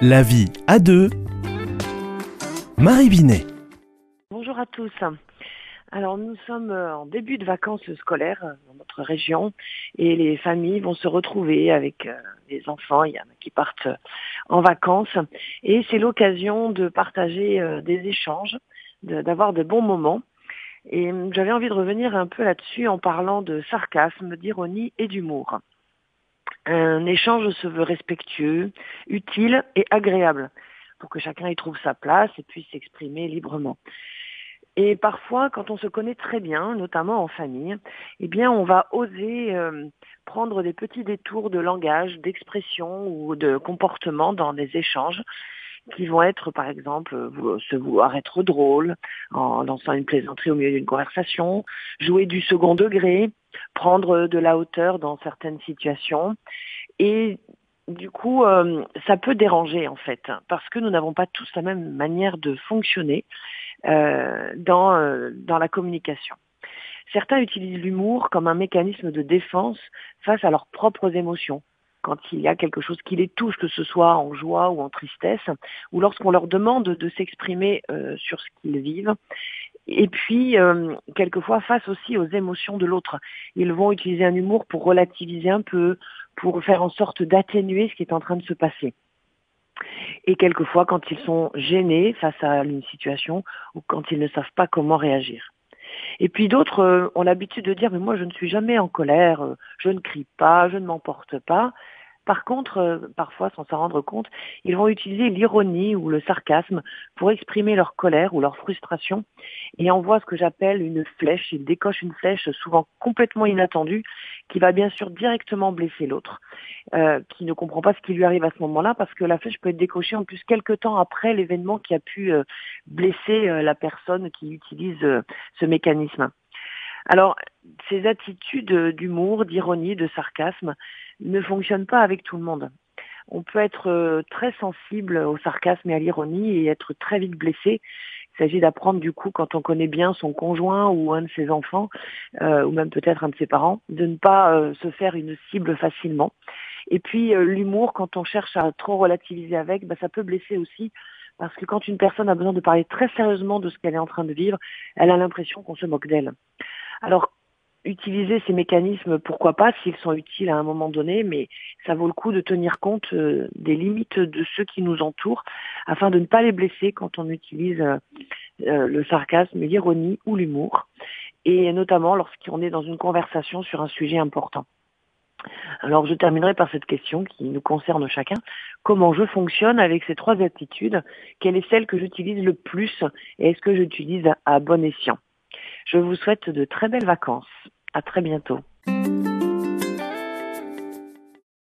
La vie à deux. Marie Binet. Bonjour à tous. Alors nous sommes euh, en début de vacances scolaires euh, dans notre région et les familles vont se retrouver avec euh, les enfants, il y en a qui partent en vacances et c'est l'occasion de partager des échanges, d'avoir de, bons moments. Et j'avais envie de revenir un peu là-dessus en parlant de sarcasme, d'ironie et d'humour. Un échange se veut respectueux, utile et agréable pour que chacun y trouve sa place et puisse s'exprimer librement. Et parfois, quand on se connaît très bien, notamment en famille, eh bien, on va oser euh, prendre des petits détours de langage, d'expression ou de comportement dans des échanges qui vont être, par exemple, se vouloir être drôle en lançant une plaisanterie au milieu d'une conversation, jouer du second degré, prendre de la hauteur dans certaines situations. Et du coup, euh, ça peut déranger en fait, parce que nous n'avons pas tous la même manière de fonctionner euh, dans, euh, dans la communication. Certains utilisent l'humour comme un mécanisme de défense face à leurs propres émotions quand il y a quelque chose qui les touche, que ce soit en joie ou en tristesse, ou lorsqu'on leur demande de s'exprimer euh, sur ce qu'ils vivent. Et puis, euh, quelquefois, face aussi aux émotions de l'autre. Ils vont utiliser un humour pour relativiser un peu, pour faire en sorte d'atténuer ce qui est en train de se passer. Et quelquefois, quand ils sont gênés face à une situation ou quand ils ne savent pas comment réagir. Et puis d'autres euh, ont l'habitude de dire mais moi je ne suis jamais en colère, euh, je ne crie pas, je ne m'emporte pas. Par contre, euh, parfois, sans s'en rendre compte, ils vont utiliser l'ironie ou le sarcasme pour exprimer leur colère ou leur frustration et envoient ce que j'appelle une flèche. Ils décochent une flèche souvent complètement inattendue qui va bien sûr directement blesser l'autre, euh, qui ne comprend pas ce qui lui arrive à ce moment-là parce que la flèche peut être décochée en plus quelques temps après l'événement qui a pu euh, blesser la personne qui utilise ce mécanisme. Alors, ces attitudes d'humour, d'ironie, de sarcasme ne fonctionnent pas avec tout le monde. On peut être euh, très sensible au sarcasme et à l'ironie et être très vite blessé. Il s'agit d'apprendre du coup, quand on connaît bien son conjoint ou un de ses enfants, euh, ou même peut-être un de ses parents, de ne pas euh, se faire une cible facilement. Et puis l'humour, quand on cherche à trop relativiser avec, bah, ça peut blesser aussi parce que quand une personne a besoin de parler très sérieusement de ce qu'elle est en train de vivre, elle a l'impression qu'on se moque d'elle. Alors, utiliser ces mécanismes, pourquoi pas, s'ils sont utiles à un moment donné, mais ça vaut le coup de tenir compte euh, des limites de ceux qui nous entourent afin de ne pas les blesser quand on utilise euh, euh, le sarcasme, l'ironie ou l'humour, et notamment lorsqu'on est dans une conversation sur un sujet important. Alors je terminerai par cette question qui nous concerne chacun. Comment je fonctionne avec ces trois attitudes? Quelle est celle que j'utilise le plus? Et est-ce que j'utilise à bon escient? Je vous souhaite de très belles vacances. À très bientôt.